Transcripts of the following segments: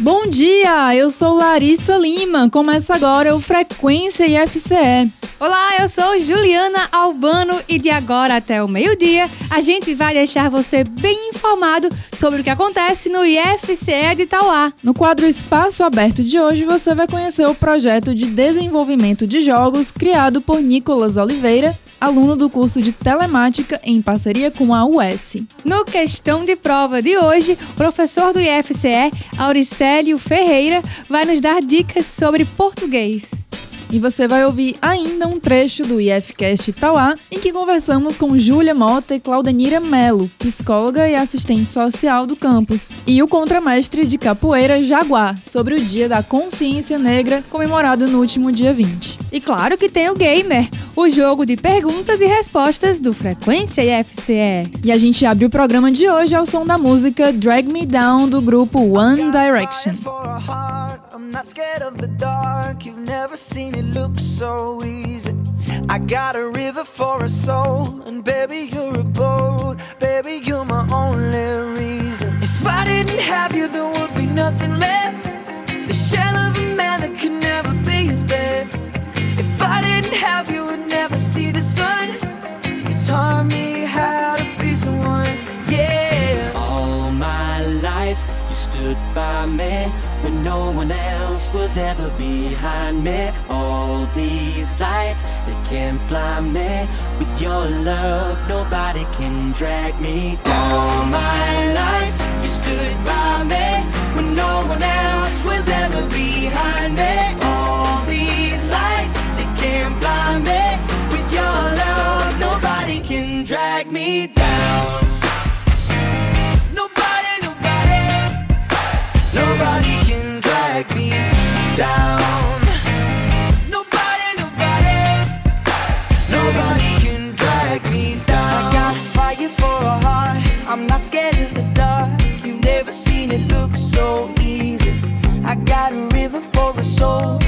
Bom dia, eu sou Larissa Lima. Começa agora o Frequência IFCE. Olá, eu sou Juliana Albano e de agora até o meio-dia a gente vai deixar você bem informado sobre o que acontece no IFCE de Itauá. No quadro Espaço Aberto de hoje você vai conhecer o projeto de desenvolvimento de jogos criado por Nicolas Oliveira aluno do curso de Telemática em parceria com a US. No Questão de Prova de hoje, o professor do IFCE, Auricélio Ferreira, vai nos dar dicas sobre português. E você vai ouvir ainda um trecho do IFCast Tauá, em que conversamos com Júlia Mota e Claudenira Melo, psicóloga e assistente social do campus, e o contramestre de capoeira Jaguar, sobre o Dia da Consciência Negra, comemorado no último dia 20. E claro que tem o Gamer, o jogo de perguntas e respostas do Frequência IFCE. E a gente abre o programa de hoje ao som da música Drag Me Down do grupo One Direction. I'm not scared of the dark. You've never seen it look so easy. I got a river for a soul, and baby, you're a boat. Baby, you're my only reason. If I didn't have you, there would be nothing left. The shell of a man that could never be his best. Have you, would never see the sun. You taught me how to be someone, yeah. All my life, you stood by me when no one else was ever behind me. All these lights, they can't blind me. With your love, nobody can drag me. All my life, you stood by me when no one else was ever behind me. Soul,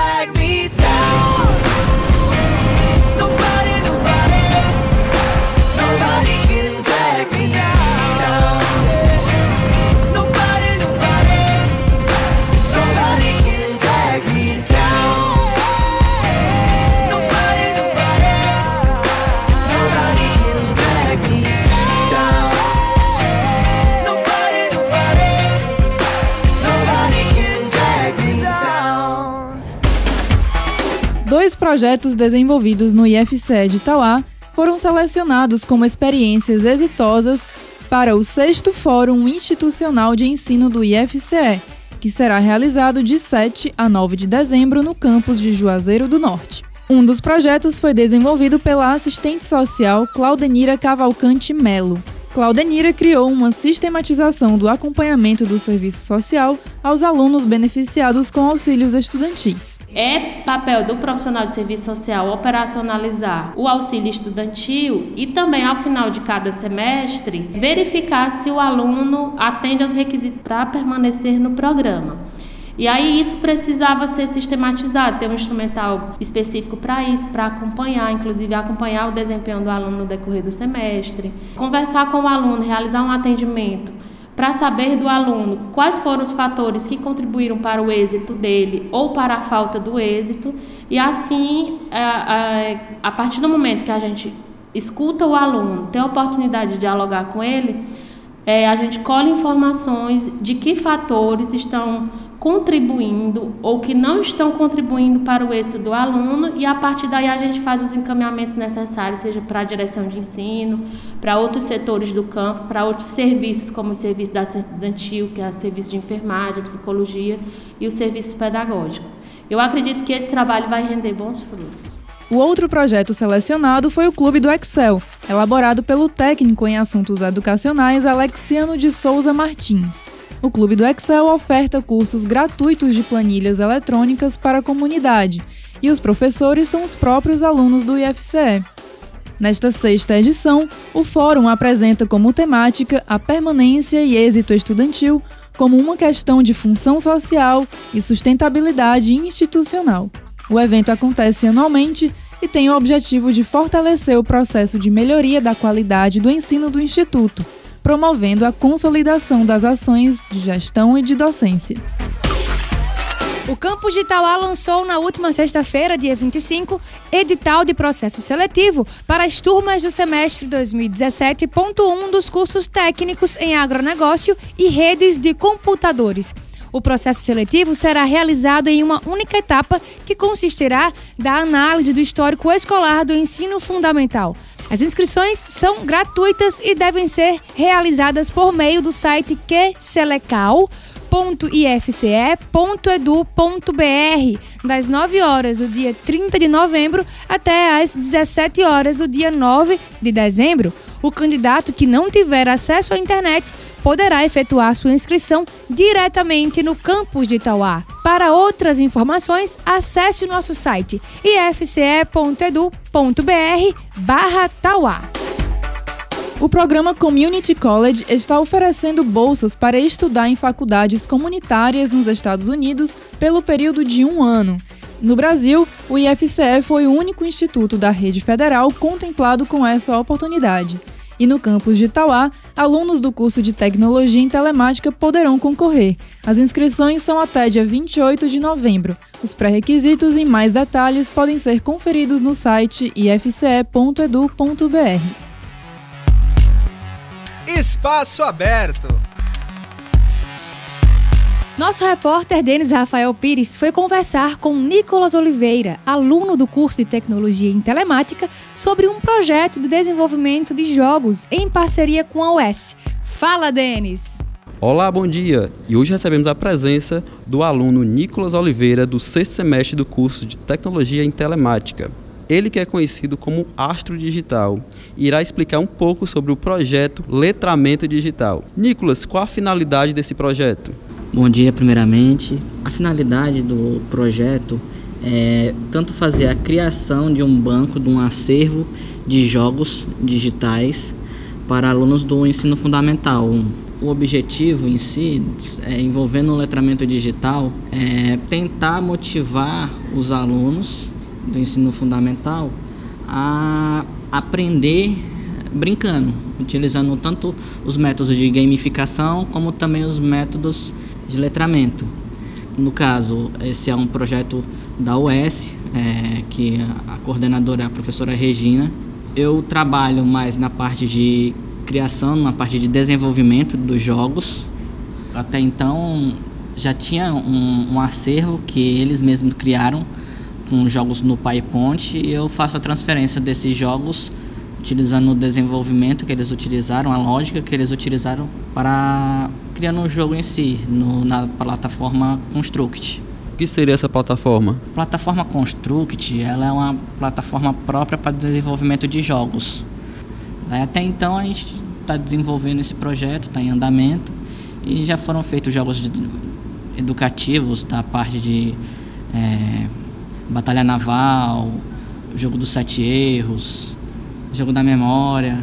projetos desenvolvidos no IFCE de Itauá foram selecionados como experiências exitosas para o sexto Fórum Institucional de Ensino do IFCE, que será realizado de 7 a 9 de dezembro no campus de Juazeiro do Norte. Um dos projetos foi desenvolvido pela assistente social Claudenira Cavalcante Melo. Claudenira criou uma sistematização do acompanhamento do serviço social aos alunos beneficiados com auxílios estudantis. É papel do profissional de serviço social operacionalizar o auxílio estudantil e também, ao final de cada semestre, verificar se o aluno atende aos requisitos para permanecer no programa. E aí isso precisava ser sistematizado, ter um instrumental específico para isso, para acompanhar, inclusive acompanhar o desempenho do aluno no decorrer do semestre, conversar com o aluno, realizar um atendimento para saber do aluno quais foram os fatores que contribuíram para o êxito dele ou para a falta do êxito, e assim, a, a, a partir do momento que a gente escuta o aluno, tem a oportunidade de dialogar com ele, é, a gente colhe informações de que fatores estão contribuindo ou que não estão contribuindo para o êxito do aluno e a partir daí a gente faz os encaminhamentos necessários, seja para a direção de ensino, para outros setores do campus, para outros serviços como o serviço da estudantil, que é o serviço de enfermagem, psicologia e o serviço pedagógico. Eu acredito que esse trabalho vai render bons frutos. O outro projeto selecionado foi o Clube do Excel, elaborado pelo técnico em assuntos educacionais Alexiano de Souza Martins. O Clube do Excel oferta cursos gratuitos de planilhas eletrônicas para a comunidade, e os professores são os próprios alunos do IFCE. Nesta sexta edição, o fórum apresenta como temática a permanência e êxito estudantil como uma questão de função social e sustentabilidade institucional. O evento acontece anualmente e tem o objetivo de fortalecer o processo de melhoria da qualidade do ensino do Instituto, promovendo a consolidação das ações de gestão e de docência. O campus de Itauá lançou na última sexta-feira, dia 25, edital de processo seletivo para as turmas do semestre 2017.1 dos cursos técnicos em agronegócio e redes de computadores. O processo seletivo será realizado em uma única etapa que consistirá da análise do histórico escolar do ensino fundamental, as inscrições são gratuitas e devem ser realizadas por meio do site qselecal.ifce.edu.br, das 9 horas do dia 30 de novembro até às 17 horas do dia 9 de dezembro. O candidato que não tiver acesso à internet poderá efetuar sua inscrição diretamente no campus de Itauá. Para outras informações, acesse o nosso site ifce.edu.br barra Tauá. O programa Community College está oferecendo bolsas para estudar em faculdades comunitárias nos Estados Unidos pelo período de um ano. No Brasil, o IFCE foi o único instituto da rede federal contemplado com essa oportunidade. E no campus de Itauá, alunos do curso de Tecnologia em Telemática poderão concorrer. As inscrições são até dia 28 de novembro. Os pré-requisitos e mais detalhes podem ser conferidos no site ifce.edu.br. Espaço aberto. Nosso repórter Denis Rafael Pires foi conversar com Nicolas Oliveira, aluno do curso de Tecnologia em Telemática, sobre um projeto de desenvolvimento de jogos em parceria com a UES. Fala, Denis! Olá, bom dia! E hoje recebemos a presença do aluno Nicolas Oliveira, do sexto semestre do curso de Tecnologia em Telemática. Ele que é conhecido como Astro Digital irá explicar um pouco sobre o projeto Letramento Digital. Nicolas, qual a finalidade desse projeto? Bom dia, primeiramente. A finalidade do projeto é tanto fazer a criação de um banco, de um acervo de jogos digitais para alunos do ensino fundamental. O objetivo em si, é, envolvendo o letramento digital, é tentar motivar os alunos do ensino fundamental a aprender brincando, utilizando tanto os métodos de gamificação como também os métodos de letramento. No caso, esse é um projeto da UES, é, que a coordenadora é a professora Regina. Eu trabalho mais na parte de criação, na parte de desenvolvimento dos jogos. Até então já tinha um, um acervo que eles mesmos criaram com jogos no PyPonte e eu faço a transferência desses jogos utilizando o desenvolvimento que eles utilizaram, a lógica que eles utilizaram para criar um jogo em si, no, na plataforma Construct. O que seria essa plataforma? A plataforma Construct ela é uma plataforma própria para desenvolvimento de jogos. Até então a gente está desenvolvendo esse projeto, está em andamento e já foram feitos jogos educativos da parte de é, batalha naval, jogo dos sete erros, jogo da memória,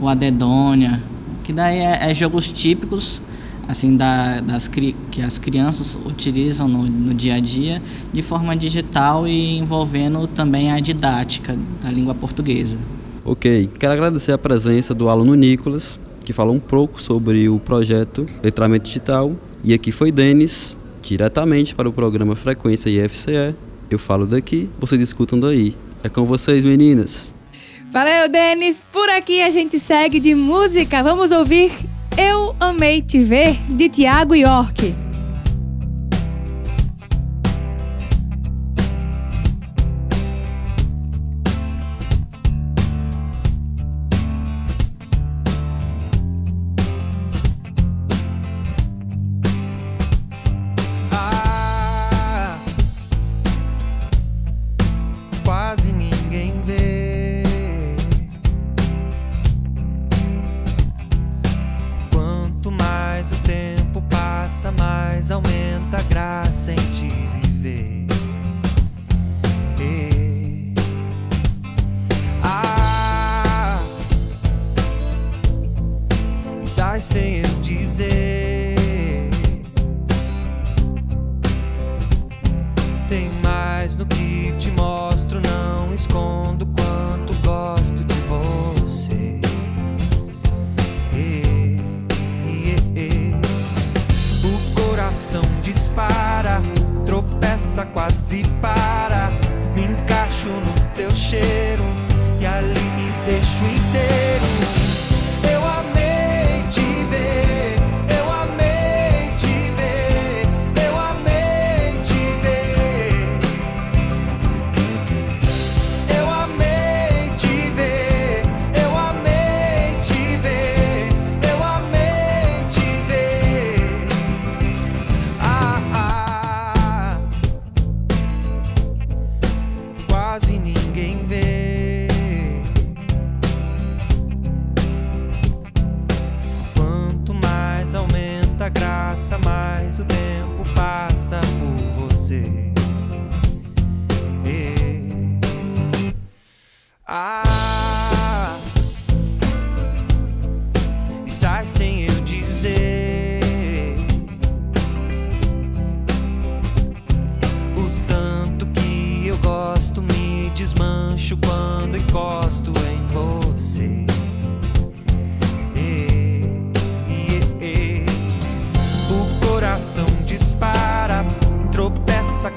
o Adedonia, que daí é, é jogos típicos assim da, das que as crianças utilizam no, no dia a dia de forma digital e envolvendo também a didática da língua portuguesa. Ok, quero agradecer a presença do aluno Nicolas, que falou um pouco sobre o projeto Letramento Digital. E aqui foi Denis, diretamente para o programa Frequência IFCE. Eu falo daqui, vocês escutam daí. É com vocês, meninas. Valeu, Denis. Por aqui a gente segue de música. Vamos ouvir Eu Amei Te Ver, de Tiago York.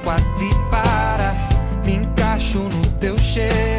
Quase para. Me encaixo no teu cheiro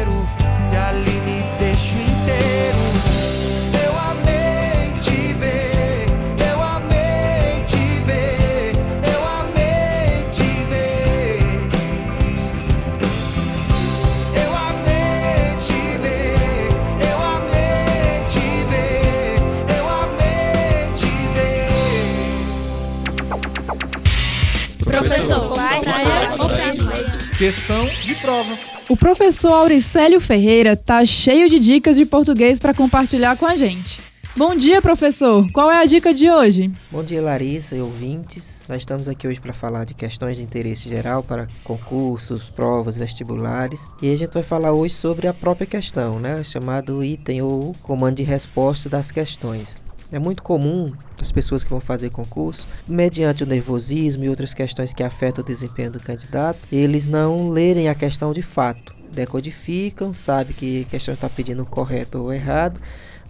Questão de prova. O professor Auricélio Ferreira tá cheio de dicas de português para compartilhar com a gente. Bom dia, professor. Qual é a dica de hoje? Bom dia, Larissa e ouvintes. Nós estamos aqui hoje para falar de questões de interesse geral para concursos, provas, vestibulares. E a gente vai falar hoje sobre a própria questão, né? Chamado item ou comando de resposta das questões. É muito comum as pessoas que vão fazer concurso, mediante o nervosismo e outras questões que afetam o desempenho do candidato, eles não lerem a questão de fato. Decodificam, sabe que a questão está pedindo correto ou errado,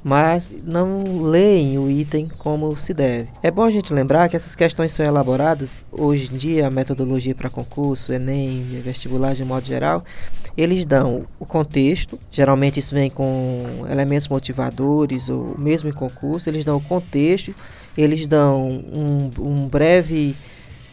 mas não leem o item como se deve. É bom a gente lembrar que essas questões são elaboradas hoje em dia, a metodologia para concurso, Enem, vestibular de modo geral, eles dão o contexto, geralmente isso vem com elementos motivadores ou mesmo em concurso, eles dão o contexto, eles dão um, um breve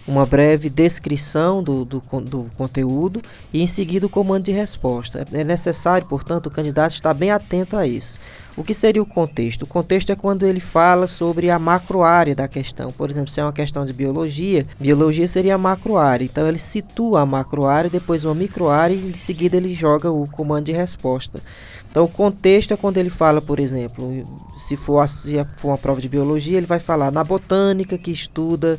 uma breve descrição do, do, do conteúdo e em seguida o comando de resposta. É necessário, portanto, o candidato estar bem atento a isso. O que seria o contexto? O contexto é quando ele fala sobre a macroárea da questão. Por exemplo, se é uma questão de biologia, biologia seria a macroárea. Então ele situa a macroárea, depois uma microárea e em seguida ele joga o comando de resposta. Então o contexto é quando ele fala, por exemplo, se for, se for uma prova de biologia, ele vai falar na botânica que estuda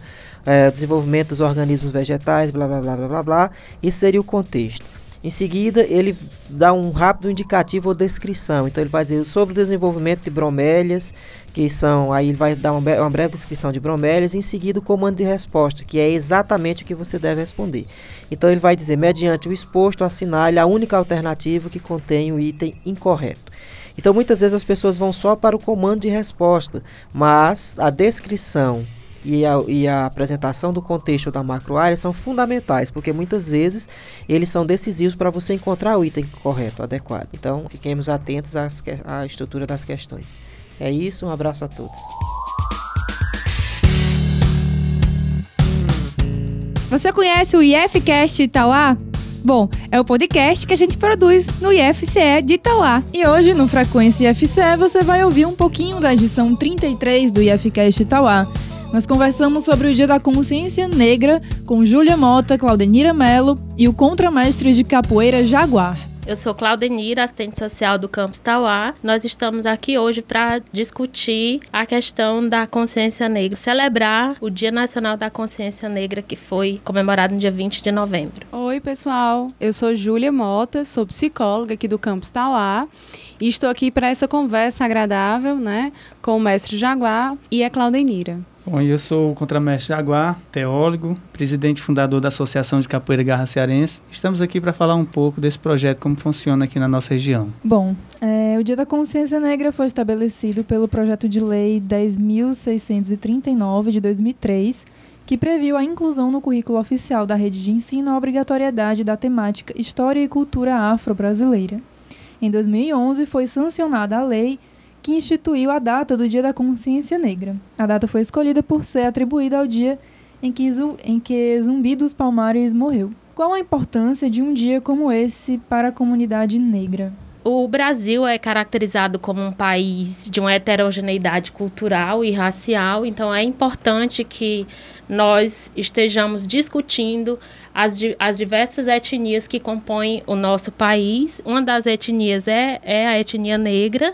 o desenvolvimento dos organismos vegetais, blá blá blá blá blá blá. Isso seria o contexto. Em seguida, ele dá um rápido indicativo ou descrição. Então, ele vai dizer sobre o desenvolvimento de bromélias, que são. Aí, ele vai dar uma, uma breve descrição de bromélias. Em seguida, o comando de resposta, que é exatamente o que você deve responder. Então, ele vai dizer: mediante o exposto, assinale a única alternativa que contém o item incorreto. Então, muitas vezes as pessoas vão só para o comando de resposta, mas a descrição e a, e a apresentação do contexto da macroárea são fundamentais, porque muitas vezes eles são decisivos para você encontrar o item correto, adequado. Então, fiquemos atentos às, à estrutura das questões. É isso, um abraço a todos. Você conhece o IFCast Itauá? Bom, é o podcast que a gente produz no IFCE de Itauá. E hoje, no Frequência IFCE, você vai ouvir um pouquinho da edição 33 do IFCast Itauá. Nós conversamos sobre o Dia da Consciência Negra com Júlia Mota, Claudenira Mello e o contramestre de capoeira Jaguar. Eu sou Claudenira, assistente social do Campus Tauá. Nós estamos aqui hoje para discutir a questão da consciência negra, celebrar o Dia Nacional da Consciência Negra que foi comemorado no dia 20 de novembro. Oi, pessoal. Eu sou Júlia Mota, sou psicóloga aqui do Campus Tauá e estou aqui para essa conversa agradável, né, com o mestre Jaguar e a Claudenira. Bom, eu sou o contramestre Jaguar, teólogo, presidente e fundador da Associação de Capoeira Garra Cearense. Estamos aqui para falar um pouco desse projeto, como funciona aqui na nossa região. Bom, é, o Dia da Consciência Negra foi estabelecido pelo projeto de lei 10.639 de 2003, que previu a inclusão no currículo oficial da rede de ensino a obrigatoriedade da temática História e Cultura Afro-Brasileira. Em 2011, foi sancionada a lei que instituiu a data do Dia da Consciência Negra. A data foi escolhida por ser atribuída ao dia em que, em que Zumbi dos Palmares morreu. Qual a importância de um dia como esse para a comunidade negra? O Brasil é caracterizado como um país de uma heterogeneidade cultural e racial, então é importante que nós estejamos discutindo as, as diversas etnias que compõem o nosso país. Uma das etnias é, é a etnia negra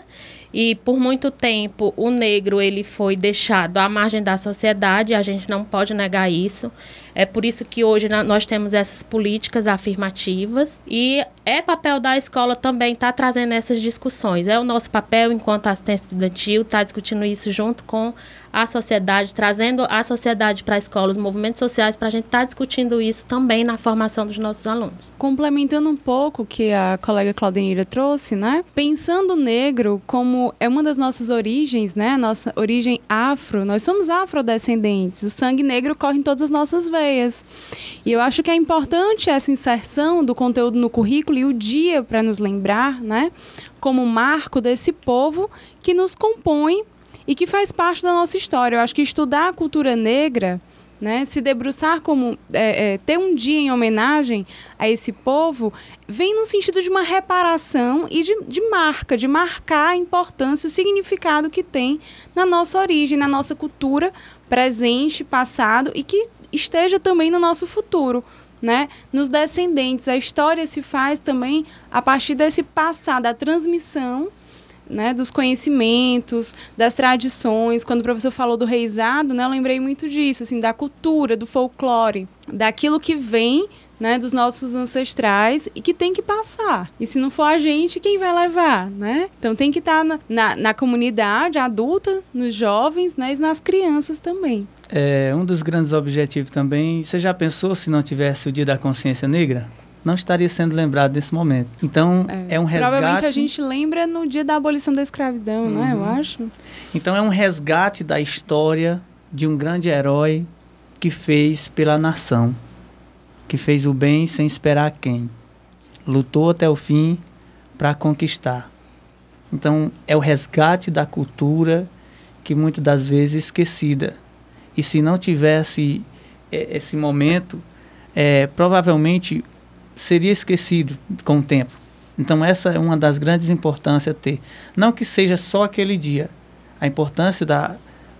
e por muito tempo o negro ele foi deixado à margem da sociedade, a gente não pode negar isso. É por isso que hoje nós temos essas políticas afirmativas e é papel da escola também estar tá trazendo essas discussões. É o nosso papel enquanto assistente estudantil estar tá discutindo isso junto com a sociedade, trazendo a sociedade para a escola, os movimentos sociais, para a gente estar tá discutindo isso também na formação dos nossos alunos. Complementando um pouco o que a colega Claudenira trouxe, né? Pensando o negro como é uma das nossas origens, né? Nossa origem afro, nós somos afrodescendentes, o sangue negro corre em todas as nossas veias. E eu acho que é importante essa inserção do conteúdo no currículo e o dia para nos lembrar, né? Como marco desse povo que nos compõe e que faz parte da nossa história. Eu acho que estudar a cultura negra, né, se debruçar como é, é, ter um dia em homenagem a esse povo, vem no sentido de uma reparação e de, de marca, de marcar a importância, o significado que tem na nossa origem, na nossa cultura presente, passado e que esteja também no nosso futuro. Né? Nos descendentes, a história se faz também a partir desse passar, da transmissão né, dos conhecimentos, das tradições. Quando o professor falou do reizado, né, eu lembrei muito disso, assim, da cultura, do folclore, daquilo que vem né, dos nossos ancestrais e que tem que passar. E se não for a gente, quem vai levar, né? Então tem que estar tá na, na, na, comunidade adulta, nos jovens, né, e nas crianças também. É, um dos grandes objetivos também, você já pensou se não tivesse o Dia da Consciência Negra? não estaria sendo lembrado nesse momento. Então, é, é um resgate... Provavelmente a gente lembra no dia da abolição da escravidão, uhum. né? Eu uhum. acho. Então, é um resgate da história de um grande herói que fez pela nação, que fez o bem sem esperar quem. Lutou até o fim para conquistar. Então, é o resgate da cultura que muitas das vezes é esquecida. E se não tivesse esse momento, é, provavelmente seria esquecido com o tempo. Então essa é uma das grandes importâncias a ter. Não que seja só aquele dia. A importância da,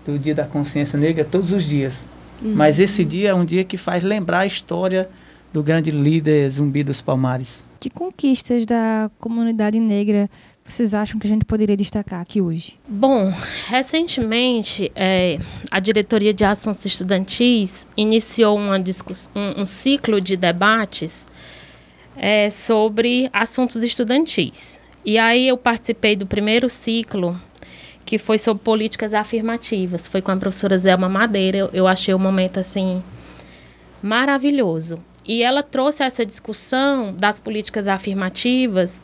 do Dia da Consciência Negra é todos os dias. Uhum. Mas esse dia é um dia que faz lembrar a história do grande líder Zumbi dos Palmares. Que conquistas da comunidade negra vocês acham que a gente poderia destacar aqui hoje? Bom, recentemente é, a diretoria de assuntos estudantis iniciou uma um, um ciclo de debates é, sobre assuntos estudantis. E aí eu participei do primeiro ciclo, que foi sobre políticas afirmativas. Foi com a professora Zelma Madeira. Eu, eu achei o momento assim maravilhoso. E ela trouxe essa discussão das políticas afirmativas.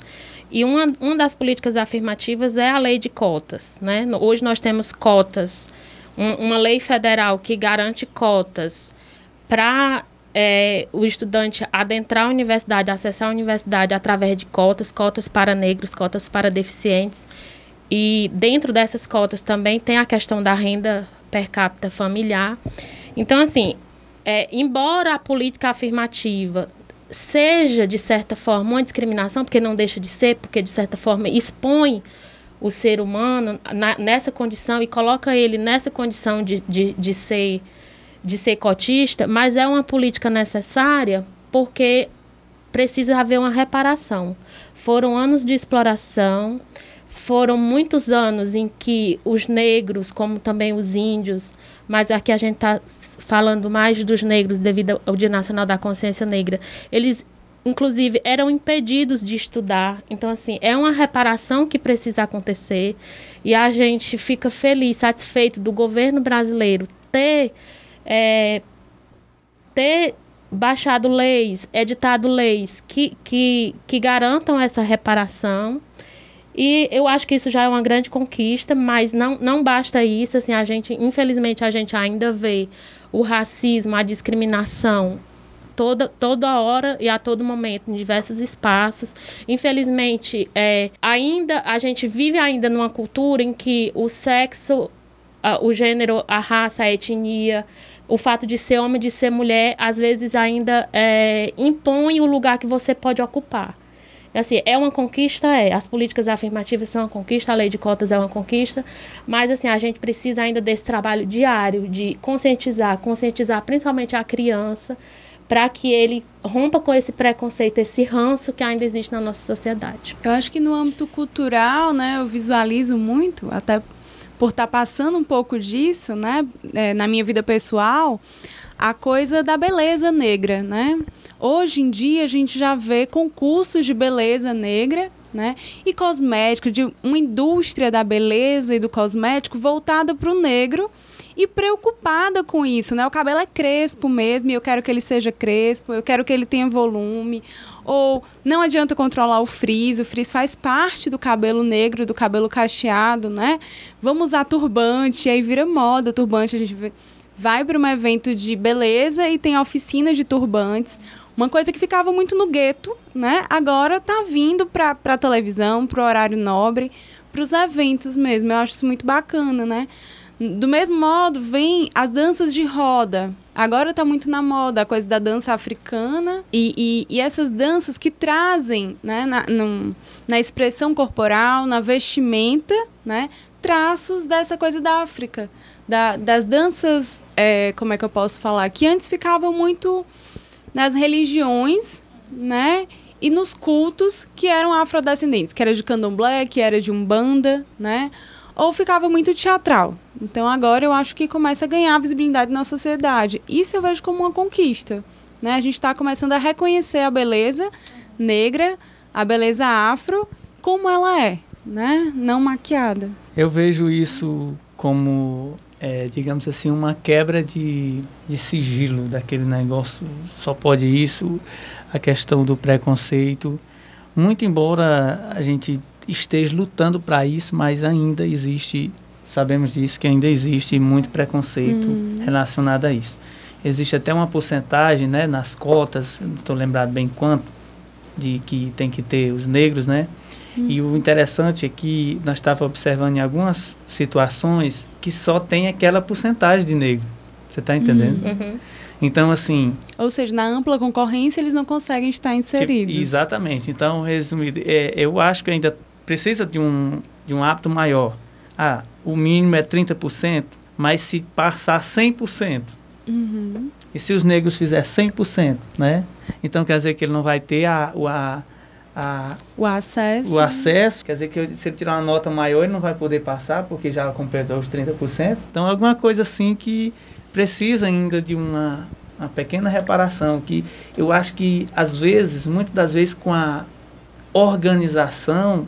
E uma, uma das políticas afirmativas é a lei de cotas. Né? Hoje nós temos cotas, um, uma lei federal que garante cotas para é, o estudante adentrar a universidade, acessar a universidade através de cotas, cotas para negros, cotas para deficientes. E dentro dessas cotas também tem a questão da renda per capita familiar. Então, assim, é, embora a política afirmativa seja, de certa forma, uma discriminação, porque não deixa de ser, porque, de certa forma, expõe o ser humano na, nessa condição e coloca ele nessa condição de, de, de ser de ser cotista, mas é uma política necessária porque precisa haver uma reparação. Foram anos de exploração, foram muitos anos em que os negros, como também os índios, mas aqui a gente está falando mais dos negros devido ao Dia Nacional da Consciência Negra, eles inclusive eram impedidos de estudar. Então assim, é uma reparação que precisa acontecer e a gente fica feliz, satisfeito do governo brasileiro ter é, ter baixado leis, editado leis que, que, que garantam essa reparação. E eu acho que isso já é uma grande conquista, mas não, não basta isso. Assim, a gente, infelizmente, a gente ainda vê o racismo, a discriminação toda, toda hora e a todo momento, em diversos espaços. Infelizmente, é, ainda a gente vive ainda numa cultura em que o sexo, o gênero, a raça, a etnia, o fato de ser homem, de ser mulher, às vezes ainda é, impõe o lugar que você pode ocupar. Assim, é uma conquista, é. As políticas afirmativas são uma conquista, a lei de cotas é uma conquista, mas assim, a gente precisa ainda desse trabalho diário de conscientizar, conscientizar principalmente a criança, para que ele rompa com esse preconceito, esse ranço que ainda existe na nossa sociedade. Eu acho que no âmbito cultural, né, eu visualizo muito, até por estar tá passando um pouco disso, né, é, na minha vida pessoal, a coisa da beleza negra, né? Hoje em dia a gente já vê concursos de beleza negra, né? E cosmético, de uma indústria da beleza e do cosmético voltada para o negro e preocupada com isso, né? O cabelo é crespo mesmo, e eu quero que ele seja crespo, eu quero que ele tenha volume. Ou não adianta controlar o frizz, o frizz faz parte do cabelo negro, do cabelo cacheado, né? Vamos usar turbante, aí vira moda turbante, a gente vai para um evento de beleza e tem oficina de turbantes. Uma coisa que ficava muito no gueto, né? Agora está vindo para a televisão, para o horário nobre, para os eventos mesmo. Eu acho isso muito bacana, né? Do mesmo modo, vem as danças de roda. Agora está muito na moda a coisa da dança africana e, e, e essas danças que trazem né, na, no, na expressão corporal, na vestimenta, né, traços dessa coisa da África. Da, das danças, é, como é que eu posso falar? Que antes ficavam muito nas religiões, né? E nos cultos que eram afrodescendentes, que era de candomblé, que era de umbanda, né? ou ficava muito teatral. Então agora eu acho que começa a ganhar visibilidade na sociedade. Isso eu vejo como uma conquista. Né? A gente está começando a reconhecer a beleza negra, a beleza afro, como ela é, né? não maquiada. Eu vejo isso como, é, digamos assim, uma quebra de, de sigilo daquele negócio, só pode isso, a questão do preconceito. Muito embora a gente esteja lutando para isso, mas ainda existe, sabemos disso, que ainda existe muito preconceito uhum. relacionado a isso. Existe até uma porcentagem, né, nas cotas, não estou lembrado bem quanto, de que tem que ter os negros, né? Uhum. E o interessante é que nós estávamos observando em algumas situações que só tem aquela porcentagem de negro. Você está entendendo? Uhum. uhum. Então, assim. Ou seja, na ampla concorrência eles não conseguem estar inseridos. Tipo, exatamente. Então, resumido, é, eu acho que ainda precisa de um, de um hábito maior. Ah, o mínimo é 30%, mas se passar 100%, uhum. e se os negros fizerem 100%, né? Então quer dizer que ele não vai ter a, a, a, o acesso. O acesso, quer dizer que se ele tirar uma nota maior, ele não vai poder passar, porque já completou os 30%. Então, alguma coisa assim que precisa ainda de uma uma pequena reparação que eu acho que às vezes, muitas das vezes com a organização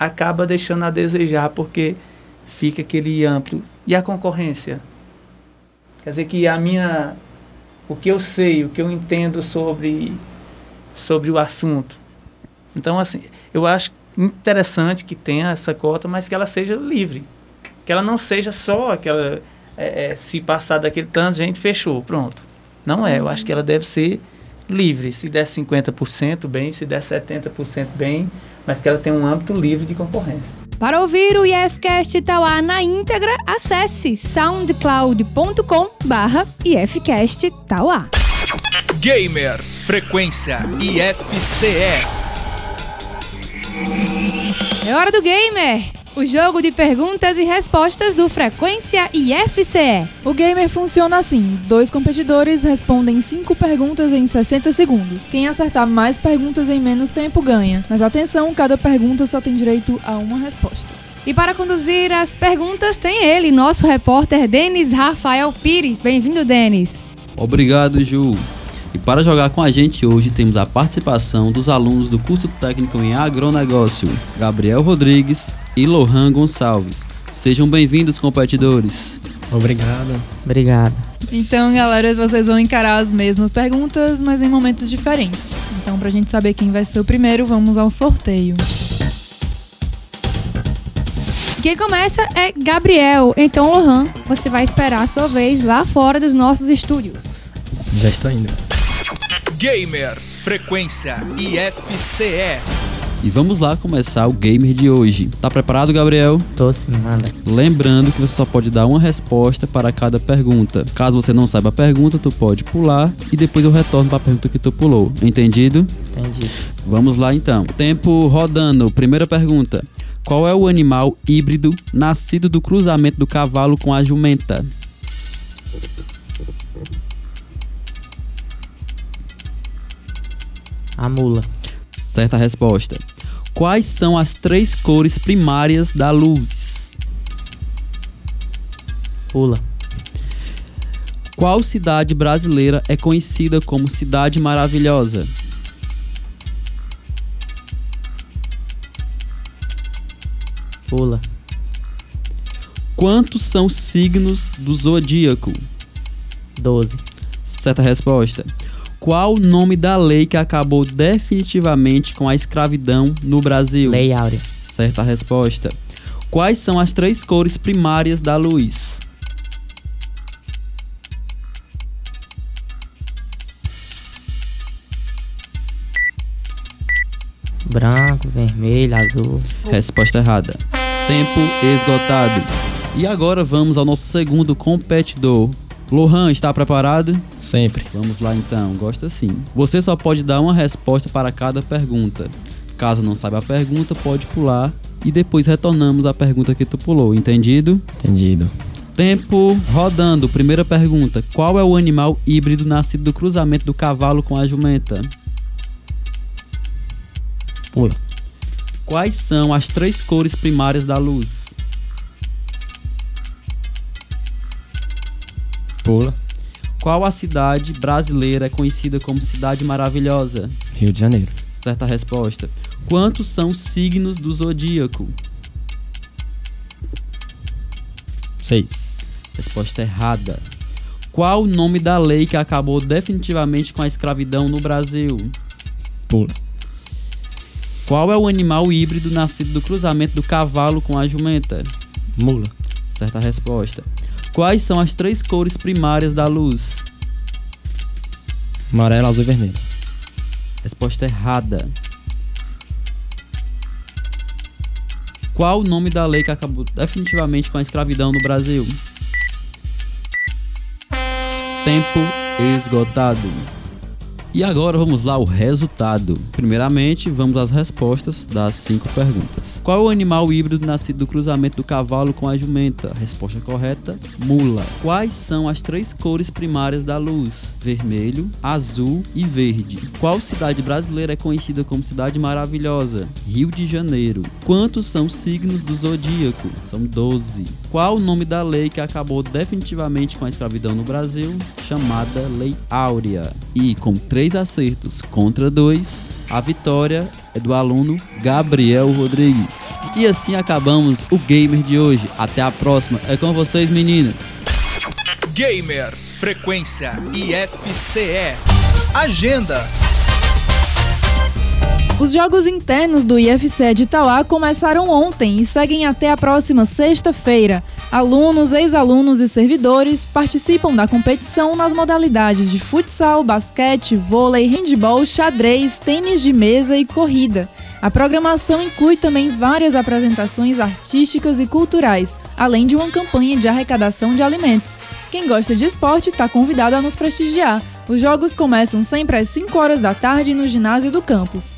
acaba deixando a desejar porque fica aquele amplo. E a concorrência? Quer dizer que a minha o que eu sei, o que eu entendo sobre sobre o assunto. Então assim, eu acho interessante que tenha essa cota, mas que ela seja livre. Que ela não seja só aquela. É, é, se passar daquele tanto, gente, fechou, pronto. Não é, eu acho que ela deve ser livre. Se der 50%, bem, se der 70%, bem, mas que ela tenha um âmbito livre de concorrência. Para ouvir o IFCast Tauá na íntegra, acesse soundcloud.com barra IFCast Tauá. Gamer Frequência IFCE. É hora do Gamer! O jogo de perguntas e respostas do Frequência IFCE. O Gamer funciona assim: dois competidores respondem cinco perguntas em 60 segundos. Quem acertar mais perguntas em menos tempo ganha. Mas atenção, cada pergunta só tem direito a uma resposta. E para conduzir as perguntas tem ele, nosso repórter Denis Rafael Pires. Bem-vindo, Denis. Obrigado, Ju. E para jogar com a gente hoje temos a participação dos alunos do curso técnico em agronegócio, Gabriel Rodrigues e Lohan Gonçalves. Sejam bem-vindos, competidores. Obrigado. Obrigado. Então, galera, vocês vão encarar as mesmas perguntas, mas em momentos diferentes. Então, pra gente saber quem vai ser o primeiro, vamos ao sorteio. Quem começa é Gabriel. Então, Lohan, você vai esperar a sua vez lá fora dos nossos estúdios. Já estou indo. Gamer Frequência IFCE. E vamos lá começar o gamer de hoje. Tá preparado, Gabriel? Tô sim, manda. Lembrando que você só pode dar uma resposta para cada pergunta. Caso você não saiba a pergunta, tu pode pular e depois eu retorno para a pergunta que tu pulou. Entendido? Entendi. Vamos lá então. Tempo rodando. Primeira pergunta. Qual é o animal híbrido nascido do cruzamento do cavalo com a jumenta? A mula. Certa resposta. Quais são as três cores primárias da luz? Pula. Qual cidade brasileira é conhecida como Cidade Maravilhosa? Pula. Quantos são os signos do zodíaco? 12. Certa resposta. Qual o nome da lei que acabou definitivamente com a escravidão no Brasil? Lei Áurea. Certa resposta. Quais são as três cores primárias da luz? Branco, vermelho, azul. Resposta errada. Tempo esgotado. E agora vamos ao nosso segundo competidor. Lohan, está preparado? Sempre. Vamos lá então, gosta sim. Você só pode dar uma resposta para cada pergunta. Caso não saiba a pergunta, pode pular e depois retornamos à pergunta que tu pulou, entendido? Entendido. Tempo rodando. Primeira pergunta: Qual é o animal híbrido nascido do cruzamento do cavalo com a jumenta? Pula. Quais são as três cores primárias da luz? Pula. Qual a cidade brasileira é conhecida como Cidade Maravilhosa? Rio de Janeiro. Certa resposta. Quantos são os signos do zodíaco? Seis. Resposta errada. Qual o nome da lei que acabou definitivamente com a escravidão no Brasil? Pula. Qual é o animal híbrido nascido do cruzamento do cavalo com a jumenta? Mula. Certa resposta. Quais são as três cores primárias da luz? Amarelo, azul e vermelho. Resposta errada. Qual o nome da lei que acabou definitivamente com a escravidão no Brasil? Tempo esgotado. E agora vamos lá o resultado. Primeiramente, vamos às respostas das cinco perguntas. Qual é o animal híbrido nascido do cruzamento do cavalo com a jumenta? Resposta correta: mula. Quais são as três cores primárias da luz? Vermelho, azul e verde. Qual cidade brasileira é conhecida como Cidade Maravilhosa? Rio de Janeiro. Quantos são os signos do zodíaco? São 12. Qual o nome da lei que acabou definitivamente com a escravidão no Brasil, chamada Lei Áurea. E com três acertos contra dois, a vitória é do aluno Gabriel Rodrigues. E assim acabamos o Gamer de hoje. Até a próxima. É com vocês, meninas. Gamer Frequência IFCE. Agenda. Os jogos internos do IFCE de Itauá começaram ontem e seguem até a próxima sexta-feira. Alunos, ex-alunos e servidores participam da competição nas modalidades de futsal, basquete, vôlei, handball, xadrez, tênis de mesa e corrida. A programação inclui também várias apresentações artísticas e culturais, além de uma campanha de arrecadação de alimentos. Quem gosta de esporte está convidado a nos prestigiar. Os jogos começam sempre às 5 horas da tarde no ginásio do campus.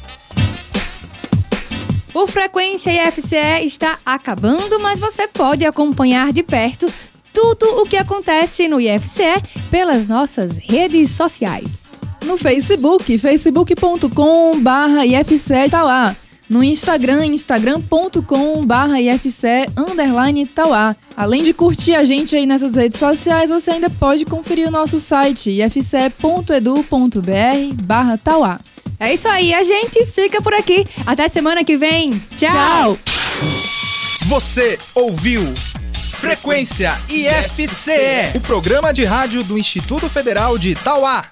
O Frequência IFCE está acabando, mas você pode acompanhar de perto tudo o que acontece no IFCE pelas nossas redes sociais. No Facebook, facebook.com.br IFCE Itauá. No Instagram, instagram.com.br IFCE underline Itauá. Além de curtir a gente aí nessas redes sociais, você ainda pode conferir o nosso site ifce.edu.br barra Tauá. É isso aí, a gente fica por aqui. Até semana que vem. Tchau. Você ouviu Frequência IFCE, o programa de rádio do Instituto Federal de Itauá.